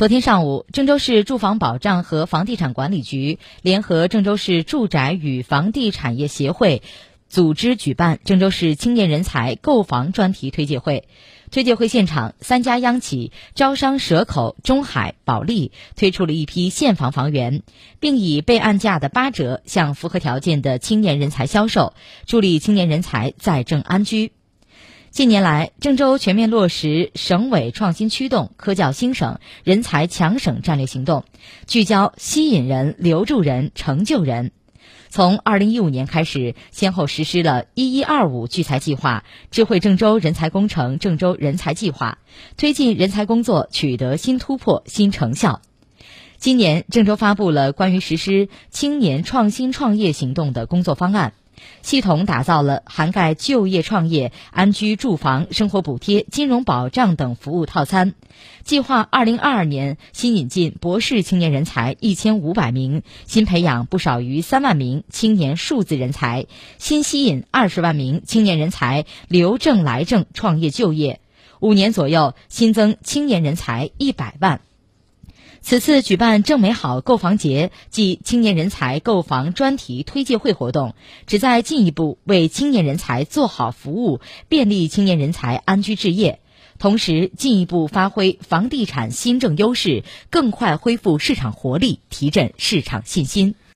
昨天上午，郑州市住房保障和房地产管理局联合郑州市住宅与房地产业协会组织举办郑州市青年人才购房专题推介会。推介会现场，三家央企招商蛇口、中海、保利推出了一批现房房源，并以备案价的八折向符合条件的青年人才销售，助力青年人才在郑安居。近年来，郑州全面落实省委创新驱动、科教兴省、人才强省战略行动，聚焦吸引人、留住人、成就人。从二零一五年开始，先后实施了“一一二五”聚才计划、智慧郑州人才工程郑州人才计划，推进人才工作取得新突破、新成效。今年，郑州发布了关于实施青年创新创业行动的工作方案。系统打造了涵盖就业、创业、安居、住房、生活补贴、金融保障等服务套餐，计划二零二二年新引进博士青年人才一千五百名，新培养不少于三万名青年数字人才，新吸引二十万名青年人才留证来证创业就业，五年左右新增青年人才一百万。此次举办“正美好购房节”暨青年人才购房专题推介会活动，旨在进一步为青年人才做好服务，便利青年人才安居置业，同时进一步发挥房地产新政优势，更快恢复市场活力，提振市场信心。